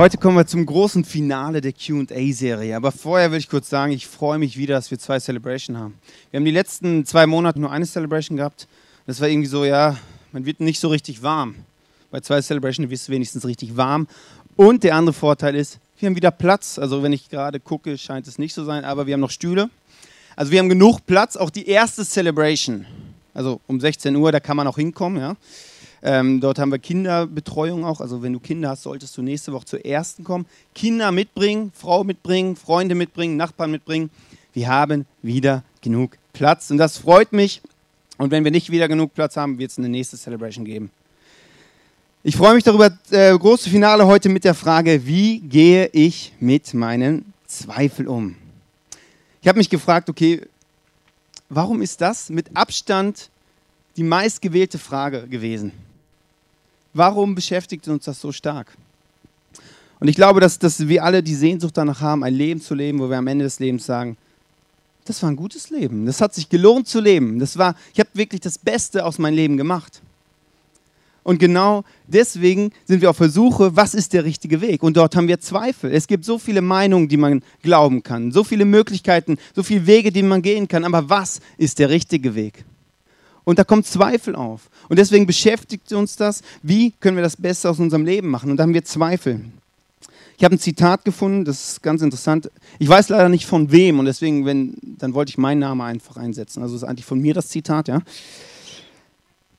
Heute kommen wir zum großen Finale der QA-Serie. Aber vorher will ich kurz sagen, ich freue mich wieder, dass wir zwei Celebration haben. Wir haben die letzten zwei Monate nur eine Celebration gehabt. Das war irgendwie so, ja, man wird nicht so richtig warm. Bei zwei Celebration wirst du wenigstens richtig warm. Und der andere Vorteil ist, wir haben wieder Platz. Also wenn ich gerade gucke, scheint es nicht so sein, aber wir haben noch Stühle. Also wir haben genug Platz. Auch die erste Celebration, also um 16 Uhr, da kann man auch hinkommen. Ja. Ähm, dort haben wir Kinderbetreuung auch. Also wenn du Kinder hast, solltest du nächste Woche zur ersten kommen. Kinder mitbringen, Frau mitbringen, Freunde mitbringen, Nachbarn mitbringen. Wir haben wieder genug Platz und das freut mich. Und wenn wir nicht wieder genug Platz haben, wird es eine nächste Celebration geben. Ich freue mich darüber, äh, große Finale heute mit der Frage, wie gehe ich mit meinen Zweifeln um? Ich habe mich gefragt, okay, warum ist das mit Abstand die meistgewählte Frage gewesen? Warum beschäftigt uns das so stark? Und ich glaube, dass, dass wir alle die Sehnsucht danach haben, ein Leben zu leben, wo wir am Ende des Lebens sagen, das war ein gutes Leben. Das hat sich gelohnt zu leben. Das war, ich habe wirklich das Beste aus meinem Leben gemacht. Und genau deswegen sind wir auf der Suche, was ist der richtige Weg? Und dort haben wir Zweifel. Es gibt so viele Meinungen, die man glauben kann, so viele Möglichkeiten, so viele Wege, die man gehen kann. Aber was ist der richtige Weg? Und da kommt Zweifel auf. Und deswegen beschäftigt uns das, wie können wir das Beste aus unserem Leben machen. Und da haben wir Zweifel. Ich habe ein Zitat gefunden, das ist ganz interessant. Ich weiß leider nicht von wem und deswegen, wenn, dann wollte ich meinen Namen einfach einsetzen. Also ist eigentlich von mir das Zitat, ja.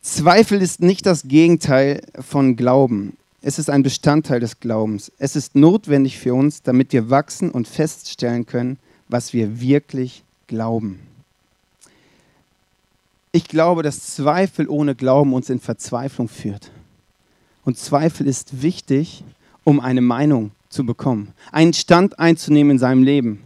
Zweifel ist nicht das Gegenteil von Glauben. Es ist ein Bestandteil des Glaubens. Es ist notwendig für uns, damit wir wachsen und feststellen können, was wir wirklich glauben. Ich glaube, dass Zweifel ohne Glauben uns in Verzweiflung führt. Und Zweifel ist wichtig, um eine Meinung zu bekommen, einen Stand einzunehmen in seinem Leben.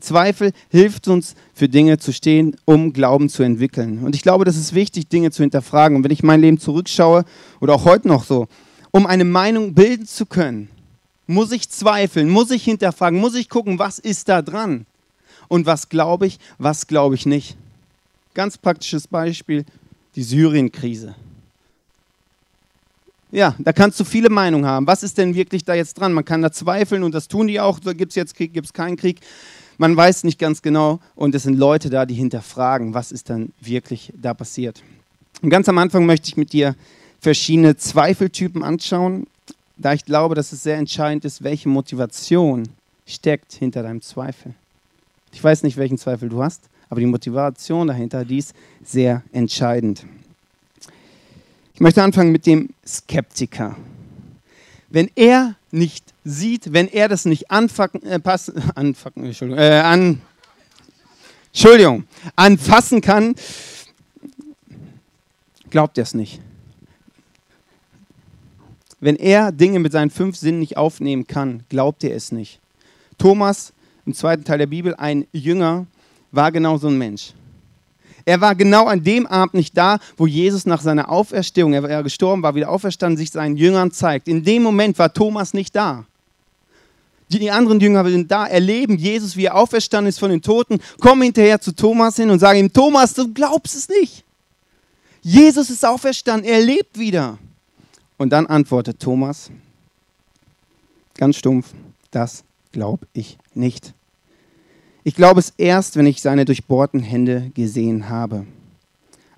Zweifel hilft uns, für Dinge zu stehen, um Glauben zu entwickeln. Und ich glaube, das ist wichtig, Dinge zu hinterfragen. Und wenn ich mein Leben zurückschaue, oder auch heute noch so, um eine Meinung bilden zu können, muss ich zweifeln, muss ich hinterfragen, muss ich gucken, was ist da dran? Und was glaube ich, was glaube ich nicht? Ganz praktisches Beispiel, die Syrien-Krise. Ja, da kannst du viele Meinungen haben. Was ist denn wirklich da jetzt dran? Man kann da zweifeln und das tun die auch. Gibt es jetzt Krieg, gibt es keinen Krieg? Man weiß nicht ganz genau und es sind Leute da, die hinterfragen, was ist dann wirklich da passiert. Und ganz am Anfang möchte ich mit dir verschiedene Zweifeltypen anschauen, da ich glaube, dass es sehr entscheidend ist, welche Motivation steckt hinter deinem Zweifel. Ich weiß nicht, welchen Zweifel du hast, aber die Motivation dahinter, die ist sehr entscheidend. Ich möchte anfangen mit dem Skeptiker. Wenn er nicht sieht, wenn er das nicht anfacken, äh, pass, anfacken, Entschuldigung, äh, an, Entschuldigung, anfassen kann, glaubt er es nicht. Wenn er Dinge mit seinen fünf Sinnen nicht aufnehmen kann, glaubt er es nicht. Thomas, im zweiten Teil der Bibel, ein Jünger, war genau so ein Mensch. Er war genau an dem Abend nicht da, wo Jesus nach seiner Auferstehung, er war gestorben, war wieder auferstanden, sich seinen Jüngern zeigt. In dem Moment war Thomas nicht da. Die anderen Jünger sind da, erleben Jesus, wie er auferstanden ist von den Toten, kommen hinterher zu Thomas hin und sagen ihm, Thomas, du glaubst es nicht. Jesus ist auferstanden, er lebt wieder. Und dann antwortet Thomas, ganz stumpf, das glaube ich nicht. Ich glaube es erst, wenn ich seine durchbohrten Hände gesehen habe.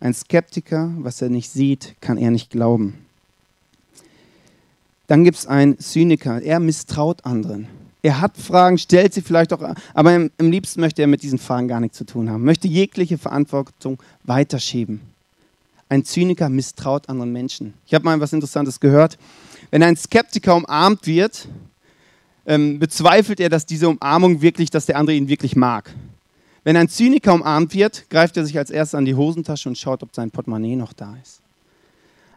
Ein Skeptiker, was er nicht sieht, kann er nicht glauben. Dann gibt es einen Zyniker, er misstraut anderen. Er hat Fragen, stellt sie vielleicht auch, aber im, im liebsten möchte er mit diesen Fragen gar nichts zu tun haben, möchte jegliche Verantwortung weiterschieben. Ein Zyniker misstraut anderen Menschen. Ich habe mal was Interessantes gehört. Wenn ein Skeptiker umarmt wird, ähm, bezweifelt er, dass diese Umarmung wirklich, dass der andere ihn wirklich mag. Wenn ein Zyniker umarmt wird, greift er sich als erstes an die Hosentasche und schaut, ob sein Portemonnaie noch da ist.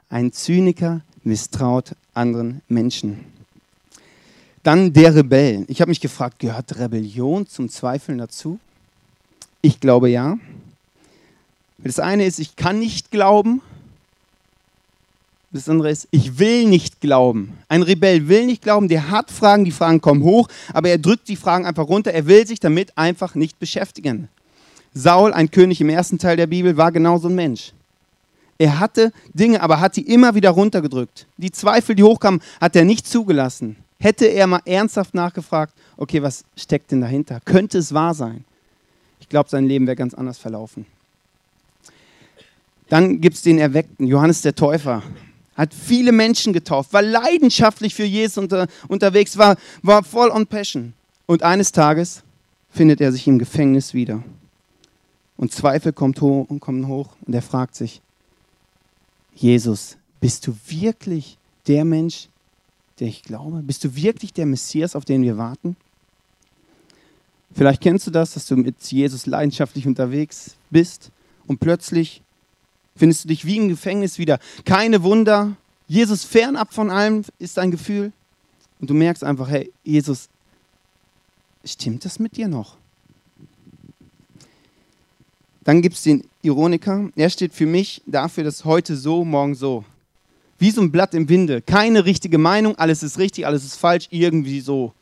Ein Zyniker misstraut anderen Menschen. Dann der Rebell. Ich habe mich gefragt, gehört Rebellion zum Zweifeln dazu? Ich glaube ja. Das eine ist, ich kann nicht glauben das andere ist, ich will nicht glauben. Ein Rebell will nicht glauben, der hat Fragen, die Fragen kommen hoch, aber er drückt die Fragen einfach runter. Er will sich damit einfach nicht beschäftigen. Saul, ein König im ersten Teil der Bibel, war genau so ein Mensch. Er hatte Dinge, aber hat sie immer wieder runtergedrückt. Die Zweifel, die hochkamen, hat er nicht zugelassen. Hätte er mal ernsthaft nachgefragt, okay, was steckt denn dahinter? Könnte es wahr sein? Ich glaube, sein Leben wäre ganz anders verlaufen. Dann gibt es den Erweckten, Johannes der Täufer. Hat viele Menschen getauft, war leidenschaftlich für Jesus unter, unterwegs, war, war voll on Passion. Und eines Tages findet er sich im Gefängnis wieder. Und Zweifel kommt hoch, kommen hoch und er fragt sich, Jesus, bist du wirklich der Mensch, der ich glaube? Bist du wirklich der Messias, auf den wir warten? Vielleicht kennst du das, dass du mit Jesus leidenschaftlich unterwegs bist und plötzlich findest du dich wie im Gefängnis wieder. Keine Wunder. Jesus fernab von allem ist dein Gefühl. Und du merkst einfach, hey, Jesus, stimmt das mit dir noch? Dann gibt es den Ironiker. Er steht für mich dafür, dass heute so, morgen so. Wie so ein Blatt im Winde. Keine richtige Meinung, alles ist richtig, alles ist falsch, irgendwie so.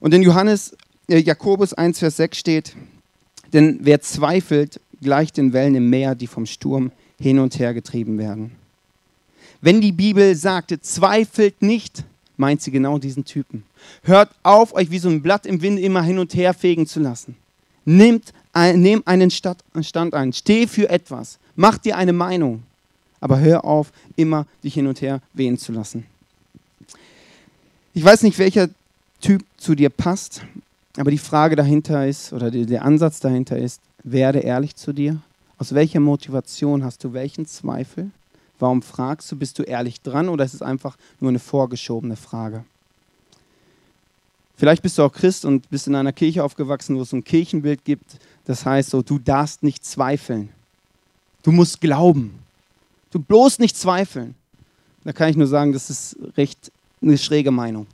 Und in Johannes, äh, Jakobus 1, Vers 6 steht, denn wer zweifelt, gleicht den Wellen im Meer, die vom Sturm hin und her getrieben werden. Wenn die Bibel sagte, zweifelt nicht, meint sie genau diesen Typen. Hört auf, euch wie so ein Blatt im Wind immer hin und her fegen zu lassen. Nehmt, nehm einen Stand ein, steh für etwas, mach dir eine Meinung, aber hör auf, immer dich hin und her wehen zu lassen. Ich weiß nicht, welcher Typ zu dir passt, aber die Frage dahinter ist, oder der Ansatz dahinter ist, werde ehrlich zu dir, aus welcher Motivation hast du welchen Zweifel? Warum fragst du? Bist du ehrlich dran oder ist es einfach nur eine vorgeschobene Frage? Vielleicht bist du auch Christ und bist in einer Kirche aufgewachsen, wo es ein Kirchenbild gibt. Das heißt so, du darfst nicht zweifeln. Du musst glauben. Du bloß nicht zweifeln. Da kann ich nur sagen, das ist recht eine schräge Meinung.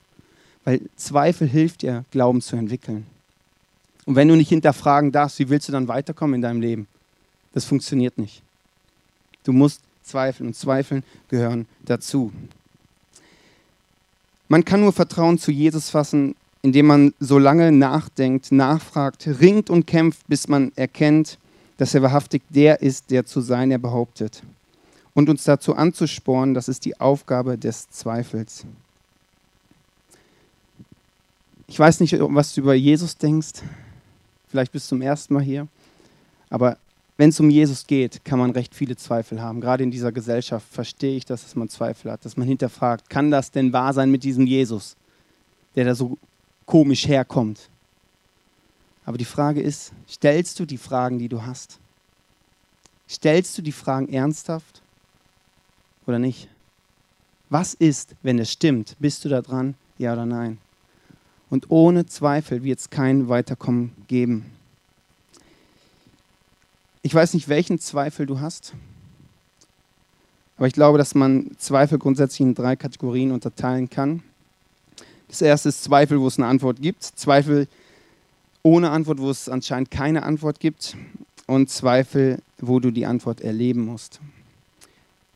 Weil Zweifel hilft dir, Glauben zu entwickeln. Und wenn du nicht hinterfragen darfst, wie willst du dann weiterkommen in deinem Leben? Das funktioniert nicht. Du musst zweifeln und Zweifeln gehören dazu. Man kann nur Vertrauen zu Jesus fassen, indem man so lange nachdenkt, nachfragt, ringt und kämpft, bis man erkennt, dass er wahrhaftig der ist, der zu sein er behauptet. Und uns dazu anzuspornen, das ist die Aufgabe des Zweifels. Ich weiß nicht, was du über Jesus denkst. Vielleicht bist du zum ersten Mal hier. Aber wenn es um Jesus geht, kann man recht viele Zweifel haben. Gerade in dieser Gesellschaft verstehe ich, dass man Zweifel hat, dass man hinterfragt, kann das denn wahr sein mit diesem Jesus, der da so komisch herkommt? Aber die Frage ist, stellst du die Fragen, die du hast? Stellst du die Fragen ernsthaft oder nicht? Was ist, wenn es stimmt? Bist du da dran? Ja oder nein? Und ohne Zweifel wird es kein Weiterkommen geben. Ich weiß nicht, welchen Zweifel du hast, aber ich glaube, dass man Zweifel grundsätzlich in drei Kategorien unterteilen kann. Das erste ist Zweifel, wo es eine Antwort gibt, Zweifel ohne Antwort, wo es anscheinend keine Antwort gibt und Zweifel, wo du die Antwort erleben musst.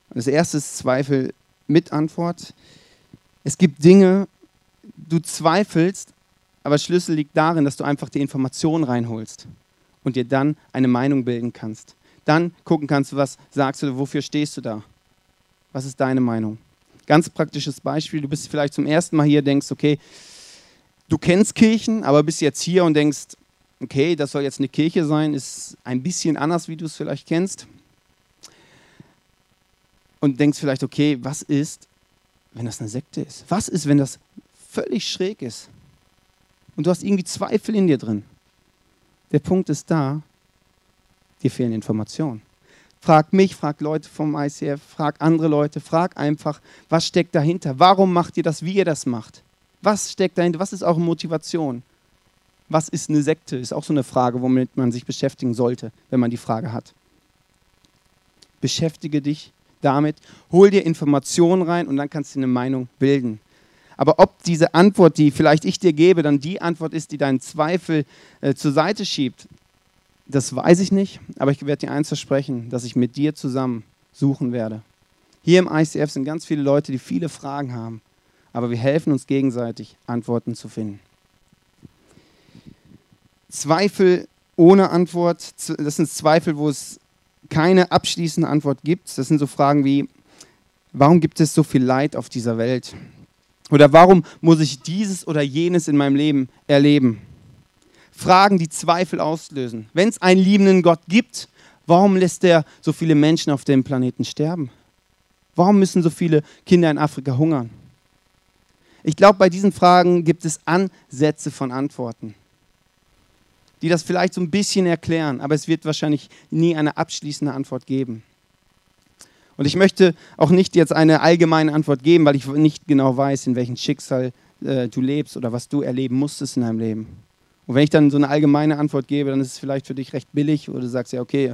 Das erste ist Zweifel mit Antwort. Es gibt Dinge, du zweifelst, aber Schlüssel liegt darin, dass du einfach die Information reinholst und dir dann eine Meinung bilden kannst. Dann gucken kannst, was sagst du, wofür stehst du da? Was ist deine Meinung? Ganz praktisches Beispiel, du bist vielleicht zum ersten Mal hier, denkst, okay, du kennst Kirchen, aber bist jetzt hier und denkst, okay, das soll jetzt eine Kirche sein, ist ein bisschen anders, wie du es vielleicht kennst. Und denkst vielleicht, okay, was ist, wenn das eine Sekte ist? Was ist, wenn das völlig schräg ist? Und du hast irgendwie Zweifel in dir drin. Der Punkt ist da, dir fehlen Informationen. Frag mich, frag Leute vom ICF, frag andere Leute, frag einfach, was steckt dahinter? Warum macht ihr das, wie ihr das macht? Was steckt dahinter? Was ist eure Motivation? Was ist eine Sekte? Ist auch so eine Frage, womit man sich beschäftigen sollte, wenn man die Frage hat. Beschäftige dich damit, hol dir Informationen rein und dann kannst du eine Meinung bilden. Aber ob diese Antwort, die vielleicht ich dir gebe, dann die Antwort ist, die deinen Zweifel äh, zur Seite schiebt, das weiß ich nicht. Aber ich werde dir eins versprechen, dass ich mit dir zusammen suchen werde. Hier im ICF sind ganz viele Leute, die viele Fragen haben. Aber wir helfen uns gegenseitig, Antworten zu finden. Zweifel ohne Antwort, das sind Zweifel, wo es keine abschließende Antwort gibt. Das sind so Fragen wie, warum gibt es so viel Leid auf dieser Welt? Oder warum muss ich dieses oder jenes in meinem Leben erleben? Fragen, die Zweifel auslösen. Wenn es einen liebenden Gott gibt, warum lässt er so viele Menschen auf dem Planeten sterben? Warum müssen so viele Kinder in Afrika hungern? Ich glaube, bei diesen Fragen gibt es Ansätze von Antworten, die das vielleicht so ein bisschen erklären, aber es wird wahrscheinlich nie eine abschließende Antwort geben. Und ich möchte auch nicht jetzt eine allgemeine Antwort geben, weil ich nicht genau weiß, in welchem Schicksal äh, du lebst oder was du erleben musstest in deinem Leben. Und wenn ich dann so eine allgemeine Antwort gebe, dann ist es vielleicht für dich recht billig oder du sagst ja, okay,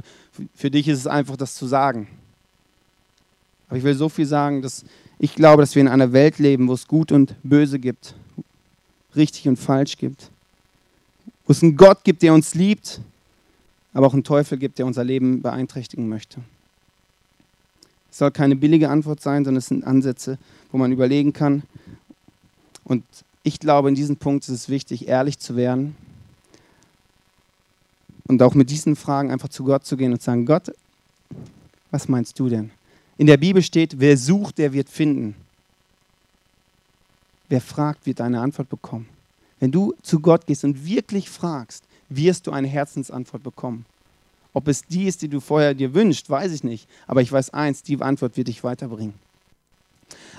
für dich ist es einfach, das zu sagen. Aber ich will so viel sagen, dass ich glaube, dass wir in einer Welt leben, wo es Gut und Böse gibt, richtig und falsch gibt, wo es einen Gott gibt, der uns liebt, aber auch einen Teufel gibt, der unser Leben beeinträchtigen möchte. Es soll keine billige Antwort sein, sondern es sind Ansätze, wo man überlegen kann. Und ich glaube, in diesem Punkt ist es wichtig, ehrlich zu werden und auch mit diesen Fragen einfach zu Gott zu gehen und zu sagen, Gott, was meinst du denn? In der Bibel steht, wer sucht, der wird finden. Wer fragt, wird eine Antwort bekommen. Wenn du zu Gott gehst und wirklich fragst, wirst du eine Herzensantwort bekommen. Ob es die ist, die du vorher dir wünschst, weiß ich nicht. Aber ich weiß eins, die Antwort wird dich weiterbringen.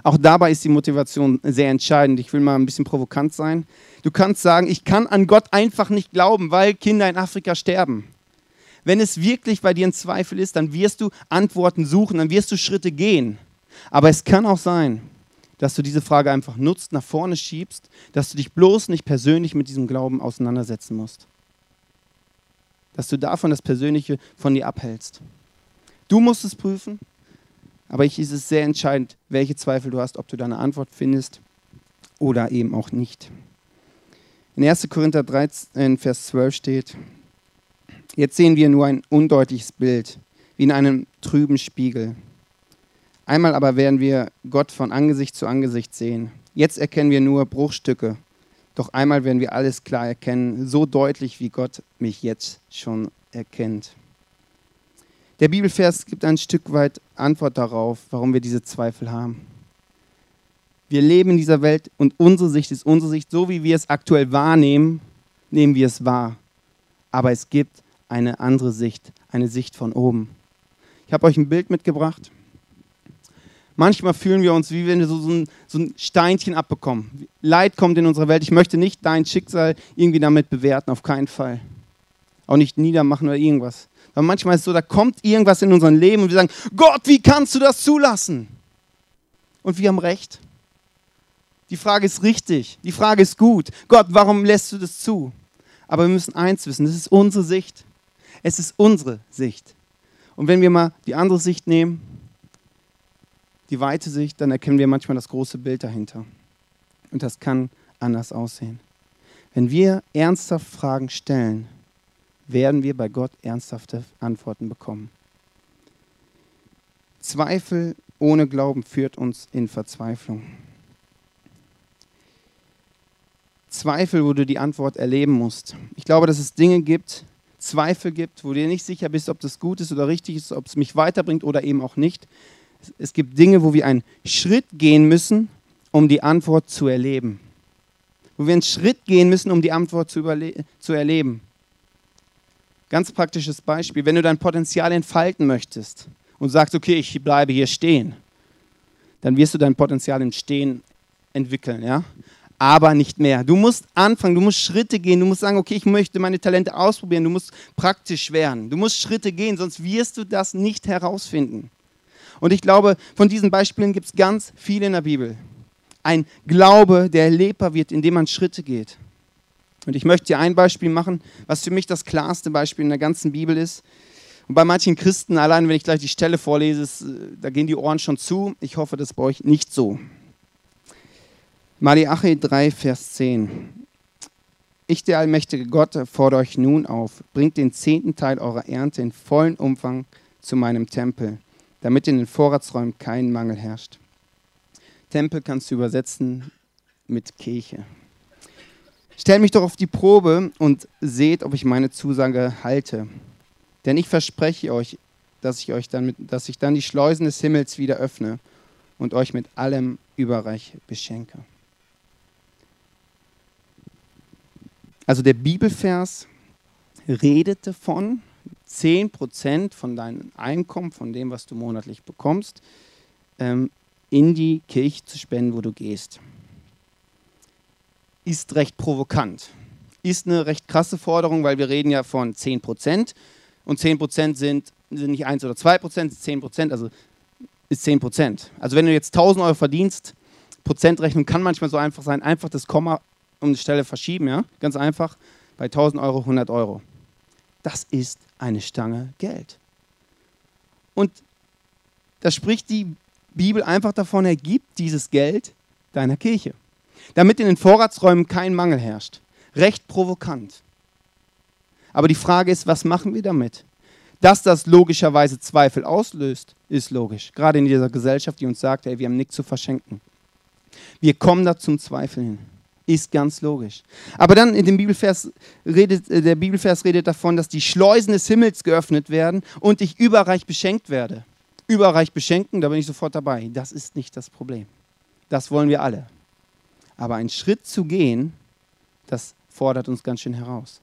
Auch dabei ist die Motivation sehr entscheidend. Ich will mal ein bisschen provokant sein. Du kannst sagen, ich kann an Gott einfach nicht glauben, weil Kinder in Afrika sterben. Wenn es wirklich bei dir ein Zweifel ist, dann wirst du Antworten suchen, dann wirst du Schritte gehen. Aber es kann auch sein, dass du diese Frage einfach nutzt, nach vorne schiebst, dass du dich bloß nicht persönlich mit diesem Glauben auseinandersetzen musst dass du davon das Persönliche von dir abhältst. Du musst es prüfen, aber ich ist es sehr entscheidend, welche Zweifel du hast, ob du deine Antwort findest oder eben auch nicht. In 1. Korinther 13, Vers 12 steht, jetzt sehen wir nur ein undeutliches Bild, wie in einem trüben Spiegel. Einmal aber werden wir Gott von Angesicht zu Angesicht sehen. Jetzt erkennen wir nur Bruchstücke doch einmal werden wir alles klar erkennen, so deutlich wie Gott mich jetzt schon erkennt. Der Bibelvers gibt ein Stück weit Antwort darauf, warum wir diese Zweifel haben. Wir leben in dieser Welt und unsere Sicht ist unsere Sicht, so wie wir es aktuell wahrnehmen, nehmen wir es wahr. Aber es gibt eine andere Sicht, eine Sicht von oben. Ich habe euch ein Bild mitgebracht. Manchmal fühlen wir uns, wie wenn wir so, so, ein, so ein Steinchen abbekommen. Leid kommt in unsere Welt. Ich möchte nicht dein Schicksal irgendwie damit bewerten, auf keinen Fall. Auch nicht niedermachen oder irgendwas. Aber manchmal ist es so, da kommt irgendwas in unserem Leben und wir sagen, Gott, wie kannst du das zulassen? Und wir haben recht. Die Frage ist richtig. Die Frage ist gut. Gott, warum lässt du das zu? Aber wir müssen eins wissen, das ist unsere Sicht. Es ist unsere Sicht. Und wenn wir mal die andere Sicht nehmen, die weite Sicht, dann erkennen wir manchmal das große Bild dahinter. Und das kann anders aussehen. Wenn wir ernsthaft Fragen stellen, werden wir bei Gott ernsthafte Antworten bekommen. Zweifel ohne Glauben führt uns in Verzweiflung. Zweifel, wo du die Antwort erleben musst. Ich glaube, dass es Dinge gibt, Zweifel gibt, wo du dir nicht sicher bist, ob das gut ist oder richtig ist, ob es mich weiterbringt oder eben auch nicht es gibt Dinge, wo wir einen Schritt gehen müssen, um die Antwort zu erleben. Wo wir einen Schritt gehen müssen, um die Antwort zu, zu erleben. Ganz praktisches Beispiel, wenn du dein Potenzial entfalten möchtest und sagst, okay, ich bleibe hier stehen, dann wirst du dein Potenzial im Stehen entwickeln, ja? aber nicht mehr. Du musst anfangen, du musst Schritte gehen, du musst sagen, okay, ich möchte meine Talente ausprobieren, du musst praktisch werden, du musst Schritte gehen, sonst wirst du das nicht herausfinden. Und ich glaube, von diesen Beispielen gibt es ganz viele in der Bibel. Ein Glaube, der erlebbar wird, indem man Schritte geht. Und ich möchte dir ein Beispiel machen, was für mich das klarste Beispiel in der ganzen Bibel ist. Und bei manchen Christen, allein wenn ich gleich die Stelle vorlese, ist, äh, da gehen die Ohren schon zu. Ich hoffe, das bei euch nicht so. Malachi 3, Vers 10. Ich, der allmächtige Gott, fordere euch nun auf, bringt den zehnten Teil eurer Ernte in vollen Umfang zu meinem Tempel damit in den Vorratsräumen kein Mangel herrscht. Tempel kannst du übersetzen mit Kirche. Stellt mich doch auf die Probe und seht, ob ich meine Zusage halte. Denn ich verspreche euch, dass ich euch dann, mit, dass ich dann die Schleusen des Himmels wieder öffne und euch mit allem überreich beschenke. Also der Bibelvers redet davon, 10% von deinem Einkommen, von dem, was du monatlich bekommst, ähm, in die Kirche zu spenden, wo du gehst. Ist recht provokant. Ist eine recht krasse Forderung, weil wir reden ja von 10% und 10% sind, sind nicht 1 oder 2%, 10%, also ist 10%. Also wenn du jetzt 1000 Euro verdienst, Prozentrechnung kann manchmal so einfach sein, einfach das Komma um die Stelle verschieben, ja, ganz einfach, bei 1000 Euro 100 Euro. Das ist eine Stange Geld. Und da spricht die Bibel einfach davon, er gibt dieses Geld deiner Kirche, damit in den Vorratsräumen kein Mangel herrscht. Recht provokant. Aber die Frage ist, was machen wir damit? Dass das logischerweise Zweifel auslöst, ist logisch. Gerade in dieser Gesellschaft, die uns sagt, hey, wir haben nichts zu verschenken. Wir kommen da zum Zweifeln hin. Ist ganz logisch. Aber dann in dem Bibelvers redet, äh, der Bibelvers redet davon, dass die Schleusen des Himmels geöffnet werden und ich überreich beschenkt werde. Überreich beschenken, da bin ich sofort dabei. Das ist nicht das Problem. Das wollen wir alle. Aber einen Schritt zu gehen, das fordert uns ganz schön heraus.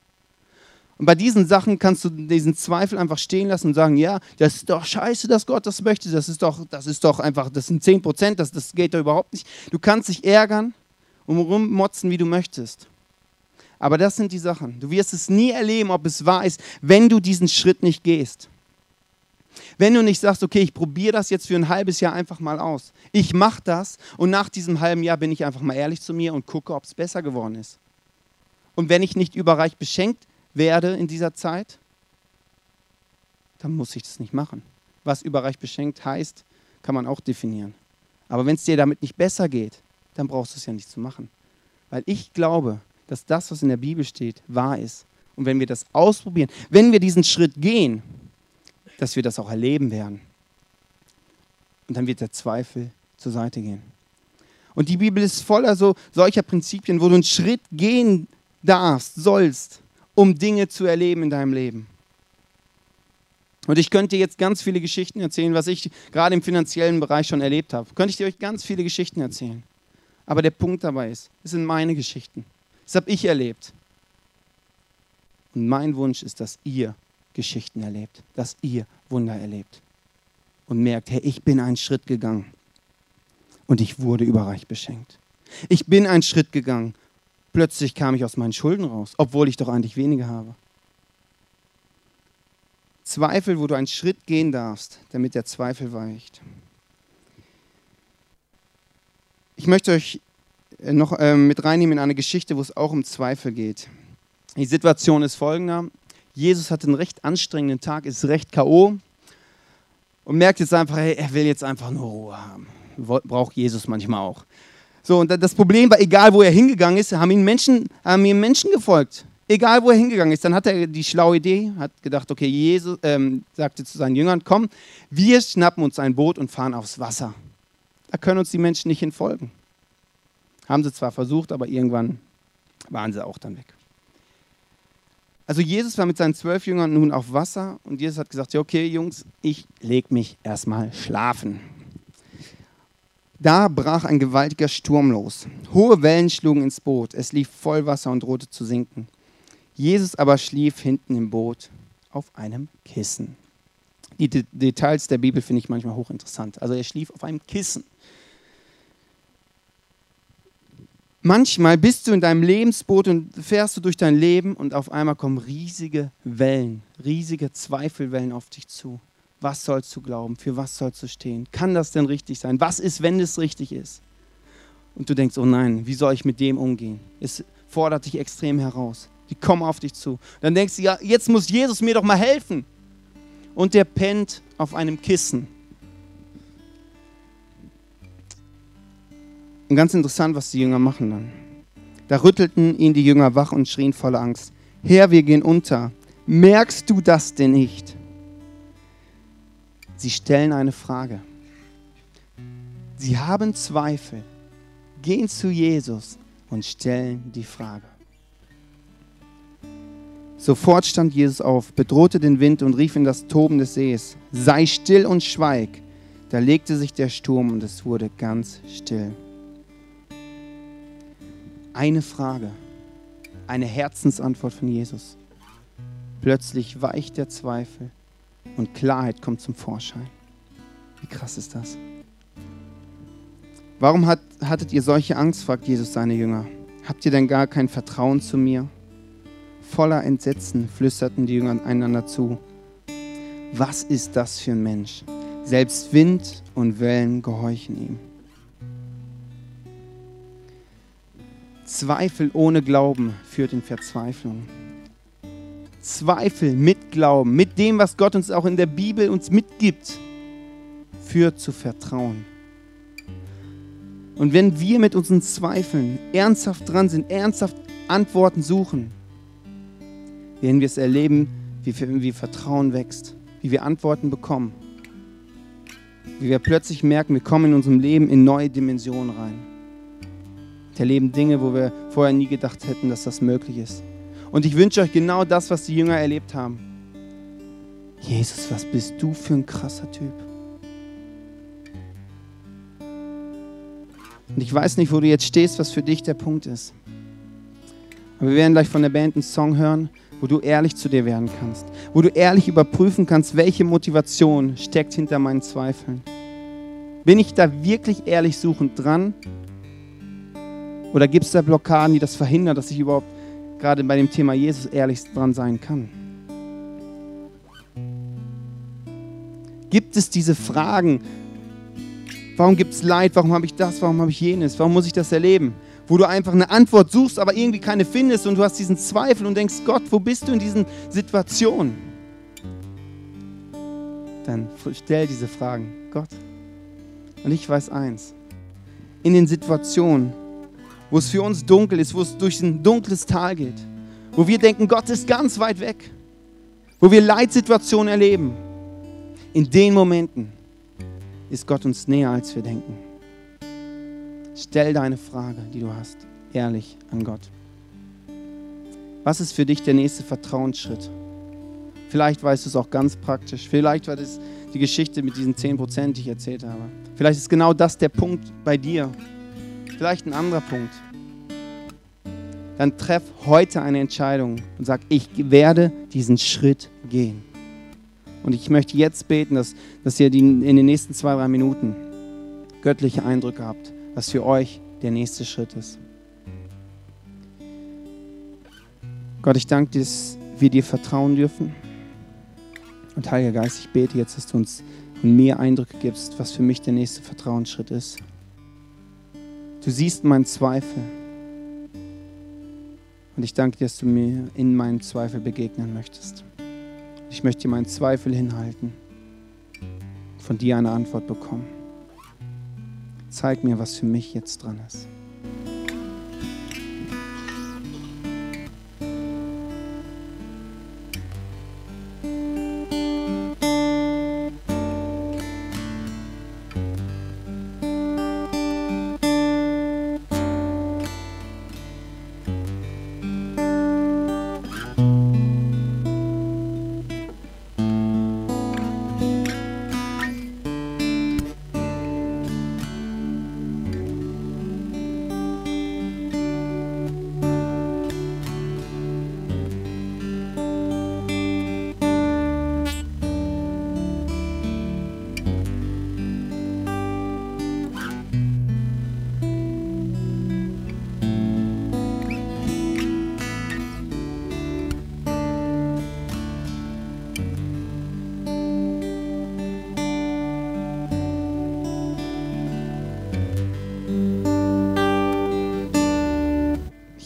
Und bei diesen Sachen kannst du diesen Zweifel einfach stehen lassen und sagen, ja, das ist doch scheiße, dass Gott das möchte, das ist doch, das ist doch einfach, das sind 10 Prozent, das, das geht doch überhaupt nicht. Du kannst dich ärgern, und rummotzen, wie du möchtest. Aber das sind die Sachen. Du wirst es nie erleben, ob es wahr ist, wenn du diesen Schritt nicht gehst. Wenn du nicht sagst, okay, ich probiere das jetzt für ein halbes Jahr einfach mal aus. Ich mache das und nach diesem halben Jahr bin ich einfach mal ehrlich zu mir und gucke, ob es besser geworden ist. Und wenn ich nicht überreich beschenkt werde in dieser Zeit, dann muss ich das nicht machen. Was überreich beschenkt heißt, kann man auch definieren. Aber wenn es dir damit nicht besser geht, dann brauchst du es ja nicht zu machen. Weil ich glaube, dass das, was in der Bibel steht, wahr ist. Und wenn wir das ausprobieren, wenn wir diesen Schritt gehen, dass wir das auch erleben werden. Und dann wird der Zweifel zur Seite gehen. Und die Bibel ist voller so solcher Prinzipien, wo du einen Schritt gehen darfst, sollst, um Dinge zu erleben in deinem Leben. Und ich könnte jetzt ganz viele Geschichten erzählen, was ich gerade im finanziellen Bereich schon erlebt habe. Könnte ich dir euch ganz viele Geschichten erzählen. Aber der Punkt dabei ist, es sind meine Geschichten. Das habe ich erlebt. Und mein Wunsch ist, dass ihr Geschichten erlebt, dass ihr Wunder erlebt und merkt, hey, ich bin einen Schritt gegangen und ich wurde überreich beschenkt. Ich bin einen Schritt gegangen. Plötzlich kam ich aus meinen Schulden raus, obwohl ich doch eigentlich weniger habe. Zweifel, wo du einen Schritt gehen darfst, damit der Zweifel weicht. Ich möchte euch äh, noch äh, mit reinnehmen in eine Geschichte, wo es auch um Zweifel geht. Die Situation ist folgender. Jesus hat einen recht anstrengenden Tag, ist recht K.O. und merkt jetzt einfach, hey, er will jetzt einfach nur Ruhe haben. Braucht Jesus manchmal auch. So, und das Problem war, egal wo er hingegangen ist, haben ihm Menschen, haben ihm Menschen gefolgt. Egal wo er hingegangen ist, dann hat er die schlaue Idee, hat gedacht, okay, Jesus ähm, sagte zu seinen Jüngern, komm, wir schnappen uns ein Boot und fahren aufs Wasser. Da können uns die Menschen nicht hinfolgen. Haben sie zwar versucht, aber irgendwann waren sie auch dann weg. Also Jesus war mit seinen zwölf Jüngern nun auf Wasser und Jesus hat gesagt, ja, okay Jungs, ich leg mich erstmal schlafen. Da brach ein gewaltiger Sturm los. Hohe Wellen schlugen ins Boot. Es lief voll Wasser und drohte zu sinken. Jesus aber schlief hinten im Boot auf einem Kissen. Die De Details der Bibel finde ich manchmal hochinteressant. Also er schlief auf einem Kissen. Manchmal bist du in deinem Lebensboot und fährst du durch dein Leben und auf einmal kommen riesige Wellen, riesige Zweifelwellen auf dich zu. Was sollst du glauben? Für was sollst du stehen? Kann das denn richtig sein? Was ist, wenn es richtig ist? Und du denkst, oh nein, wie soll ich mit dem umgehen? Es fordert dich extrem heraus. Die kommen auf dich zu. Dann denkst du, ja, jetzt muss Jesus mir doch mal helfen. Und der pennt auf einem Kissen Und ganz interessant, was die Jünger machen dann. Da rüttelten ihn die Jünger wach und schrien voller Angst. Herr, wir gehen unter. Merkst du das denn nicht? Sie stellen eine Frage. Sie haben Zweifel, gehen zu Jesus und stellen die Frage. Sofort stand Jesus auf, bedrohte den Wind und rief in das Toben des Sees, sei still und schweig. Da legte sich der Sturm und es wurde ganz still eine Frage. eine Herzensantwort von Jesus. Plötzlich weicht der Zweifel und Klarheit kommt zum Vorschein. Wie krass ist das? Warum hat, hattet ihr solche Angst, fragt Jesus seine Jünger. Habt ihr denn gar kein Vertrauen zu mir? Voller Entsetzen flüsterten die Jünger einander zu. Was ist das für ein Mensch? Selbst Wind und Wellen gehorchen ihm. Zweifel ohne Glauben führt in Verzweiflung. Zweifel mit Glauben, mit dem, was Gott uns auch in der Bibel uns mitgibt, führt zu Vertrauen. Und wenn wir mit unseren Zweifeln ernsthaft dran sind, ernsthaft Antworten suchen, werden wir es erleben, wie, wie Vertrauen wächst, wie wir Antworten bekommen, wie wir plötzlich merken, wir kommen in unserem Leben in neue Dimensionen rein. Wir erleben Dinge, wo wir vorher nie gedacht hätten, dass das möglich ist. Und ich wünsche euch genau das, was die Jünger erlebt haben. Jesus, was bist du für ein krasser Typ? Und ich weiß nicht, wo du jetzt stehst, was für dich der Punkt ist. Aber wir werden gleich von der Band einen Song hören, wo du ehrlich zu dir werden kannst. Wo du ehrlich überprüfen kannst, welche Motivation steckt hinter meinen Zweifeln. Bin ich da wirklich ehrlich suchend dran? Oder gibt es da Blockaden, die das verhindern, dass ich überhaupt gerade bei dem Thema Jesus ehrlich dran sein kann. Gibt es diese Fragen? Warum gibt es Leid? Warum habe ich das? Warum habe ich jenes? Warum muss ich das erleben? Wo du einfach eine Antwort suchst, aber irgendwie keine findest und du hast diesen Zweifel und denkst, Gott, wo bist du in diesen Situationen? Dann stell diese Fragen, Gott. Und ich weiß eins, in den Situationen, wo es für uns dunkel ist, wo es durch ein dunkles Tal geht, wo wir denken, Gott ist ganz weit weg, wo wir Leitsituationen erleben. In den Momenten ist Gott uns näher, als wir denken. Stell deine Frage, die du hast, ehrlich an Gott. Was ist für dich der nächste Vertrauensschritt? Vielleicht weißt du es auch ganz praktisch. Vielleicht war das die Geschichte mit diesen 10%, die ich erzählt habe. Vielleicht ist genau das der Punkt bei dir, vielleicht ein anderer Punkt, dann treff heute eine Entscheidung und sag, ich werde diesen Schritt gehen. Und ich möchte jetzt beten, dass, dass ihr die, in den nächsten zwei, drei Minuten göttliche Eindrücke habt, was für euch der nächste Schritt ist. Gott, ich danke dir, dass wir dir vertrauen dürfen. Und Heiliger Geist, ich bete jetzt, dass du uns mir Eindrücke gibst, was für mich der nächste Vertrauensschritt ist. Du siehst meinen Zweifel. Und ich danke dir, dass du mir in meinen Zweifel begegnen möchtest. Ich möchte dir meinen Zweifel hinhalten, von dir eine Antwort bekommen. Zeig mir, was für mich jetzt dran ist.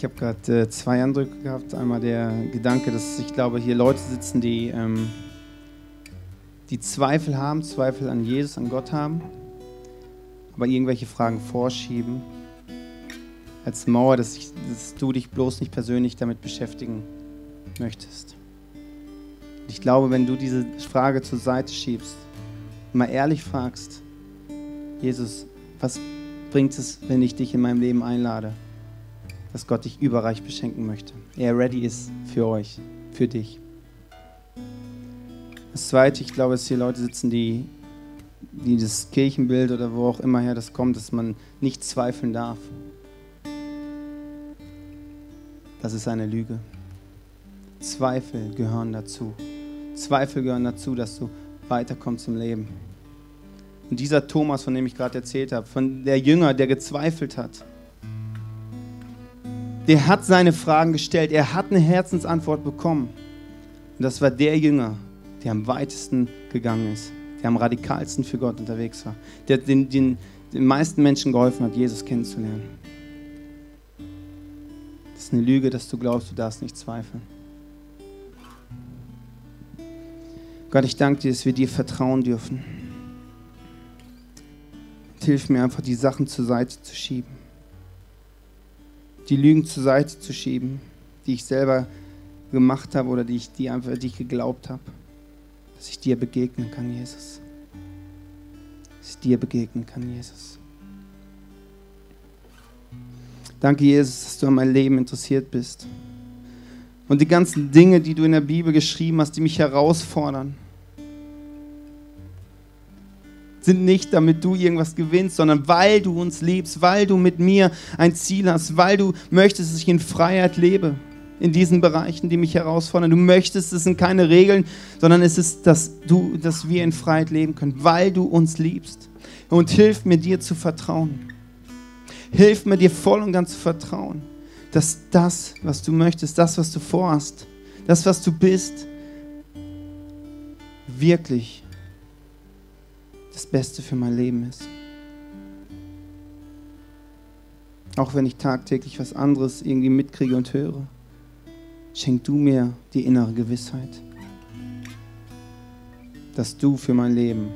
Habe gerade äh, zwei Eindrücke gehabt. Einmal der Gedanke, dass ich glaube, hier Leute sitzen, die, ähm, die Zweifel haben, Zweifel an Jesus, an Gott haben, aber irgendwelche Fragen vorschieben. Als Mauer, dass, ich, dass du dich bloß nicht persönlich damit beschäftigen möchtest. Ich glaube, wenn du diese Frage zur Seite schiebst mal ehrlich fragst, Jesus, was bringt es, wenn ich dich in meinem Leben einlade? Dass Gott dich überreich beschenken möchte. Er ready ist für euch, für dich. Das Zweite, ich glaube, dass hier Leute sitzen, die, die das Kirchenbild oder wo auch immer her das kommt, dass man nicht zweifeln darf. das ist eine Lüge. Zweifel gehören dazu. Zweifel gehören dazu, dass du weiterkommst im Leben. Und dieser Thomas, von dem ich gerade erzählt habe, von der Jünger, der gezweifelt hat, der hat seine Fragen gestellt, er hat eine Herzensantwort bekommen. Und das war der Jünger, der am weitesten gegangen ist, der am radikalsten für Gott unterwegs war, der den, den, den meisten Menschen geholfen hat, Jesus kennenzulernen. Das ist eine Lüge, dass du glaubst, du darfst nicht zweifeln. Gott, ich danke dir, dass wir dir vertrauen dürfen. Hilf mir einfach, die Sachen zur Seite zu schieben. Die Lügen zur Seite zu schieben, die ich selber gemacht habe oder die ich, die einfach, die ich geglaubt habe. Dass ich dir begegnen kann, Jesus. Dass ich dir begegnen kann, Jesus. Danke, Jesus, dass du an mein Leben interessiert bist. Und die ganzen Dinge, die du in der Bibel geschrieben hast, die mich herausfordern, sind nicht, damit du irgendwas gewinnst, sondern weil du uns liebst, weil du mit mir ein Ziel hast, weil du möchtest, dass ich in Freiheit lebe in diesen Bereichen, die mich herausfordern. Du möchtest, es sind keine Regeln, sondern es ist, dass, du, dass wir in Freiheit leben können, weil du uns liebst. Und hilf mir, dir zu vertrauen. Hilf mir, dir voll und ganz zu vertrauen, dass das, was du möchtest, das, was du vorhast, das, was du bist, wirklich das Beste für mein Leben ist. Auch wenn ich tagtäglich was anderes irgendwie mitkriege und höre, schenk du mir die innere Gewissheit, dass du für mein Leben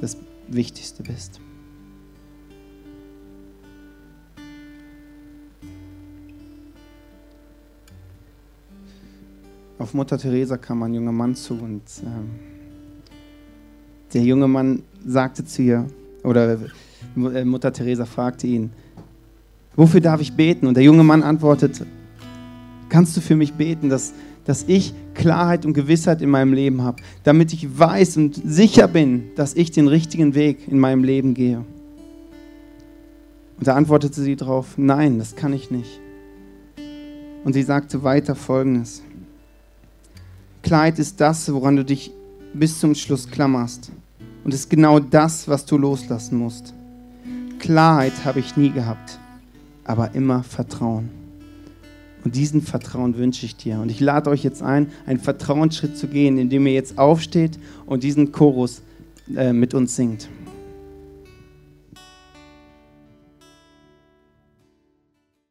das Wichtigste bist. Auf Mutter Teresa kam ein junger Mann zu und ähm, der junge Mann sagte zu ihr, oder äh, Mutter Teresa fragte ihn, wofür darf ich beten? Und der junge Mann antwortet, kannst du für mich beten, dass, dass ich Klarheit und Gewissheit in meinem Leben habe, damit ich weiß und sicher bin, dass ich den richtigen Weg in meinem Leben gehe. Und da antwortete sie darauf, nein, das kann ich nicht. Und sie sagte weiter Folgendes. Klarheit ist das, woran du dich bis zum Schluss klammerst. Und es ist genau das, was du loslassen musst. Klarheit habe ich nie gehabt, aber immer Vertrauen. Und diesen Vertrauen wünsche ich dir. Und ich lade euch jetzt ein, einen Vertrauensschritt zu gehen, indem ihr jetzt aufsteht und diesen Chorus äh, mit uns singt.